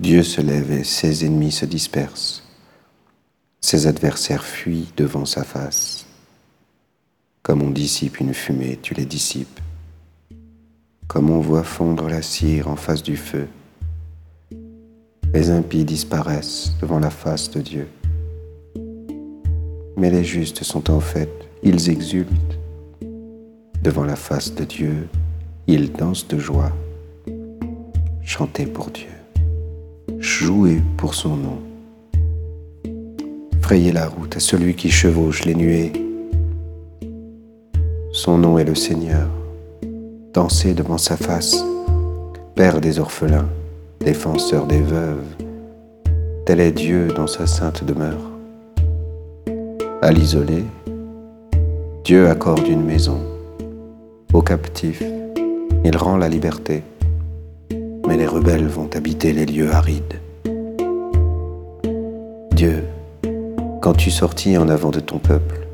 Dieu se lève et ses ennemis se dispersent. Ses adversaires fuient devant sa face. Comme on dissipe une fumée, tu les dissipes. Comme on voit fondre la cire en face du feu. Les impies disparaissent devant la face de Dieu. Mais les justes sont en fait, ils exultent. Devant la face de Dieu, ils dansent de joie. Chantez pour Dieu. Jouez pour son nom. Frayez la route à celui qui chevauche les nuées. Son nom est le Seigneur. Dansez devant sa face, Père des orphelins, défenseur des veuves. Tel est Dieu dans sa sainte demeure. À l'isolé, Dieu accorde une maison. Aux captifs, il rend la liberté. Mais les rebelles vont habiter les lieux arides. Dieu, quand tu sortis en avant de ton peuple,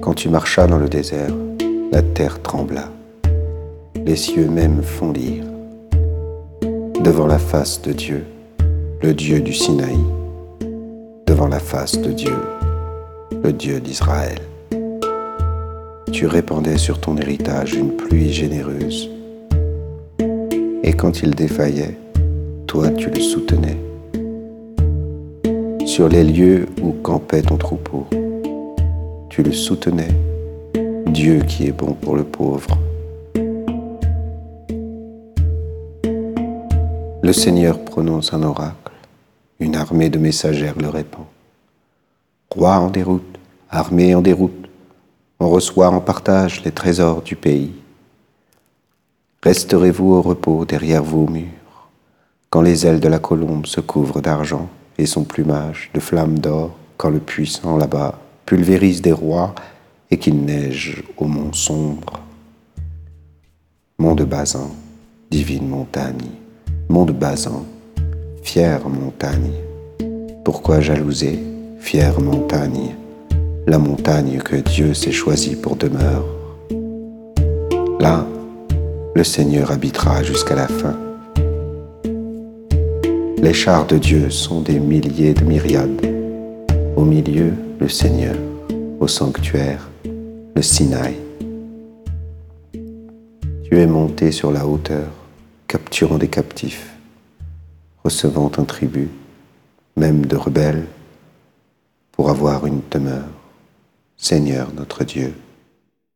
quand tu marchas dans le désert, la terre trembla, les cieux même fondirent. Devant la face de Dieu, le Dieu du Sinaï, devant la face de Dieu, le Dieu d'Israël. Tu répandais sur ton héritage une pluie généreuse. Et quand il défaillait, toi tu le soutenais. Sur les lieux où campait ton troupeau, tu le soutenais, Dieu qui est bon pour le pauvre. Le Seigneur prononce un oracle, une armée de messagères le répand. Roi en déroute, armée en déroute, on reçoit en partage les trésors du pays. Resterez-vous au repos derrière vos murs, quand les ailes de la colombe se couvrent d'argent et son plumage de flammes d'or, quand le puissant là-bas pulvérise des rois et qu'il neige au mont sombre. Mont de Bazan, divine montagne, mont de Bazan, fière montagne, pourquoi jalouser fière montagne, la montagne que Dieu s'est choisie pour demeure? Le Seigneur habitera jusqu'à la fin. Les chars de Dieu sont des milliers de myriades. Au milieu, le Seigneur, au sanctuaire, le Sinaï. Tu es monté sur la hauteur, capturant des captifs, recevant un tribut, même de rebelles pour avoir une demeure. Seigneur notre Dieu,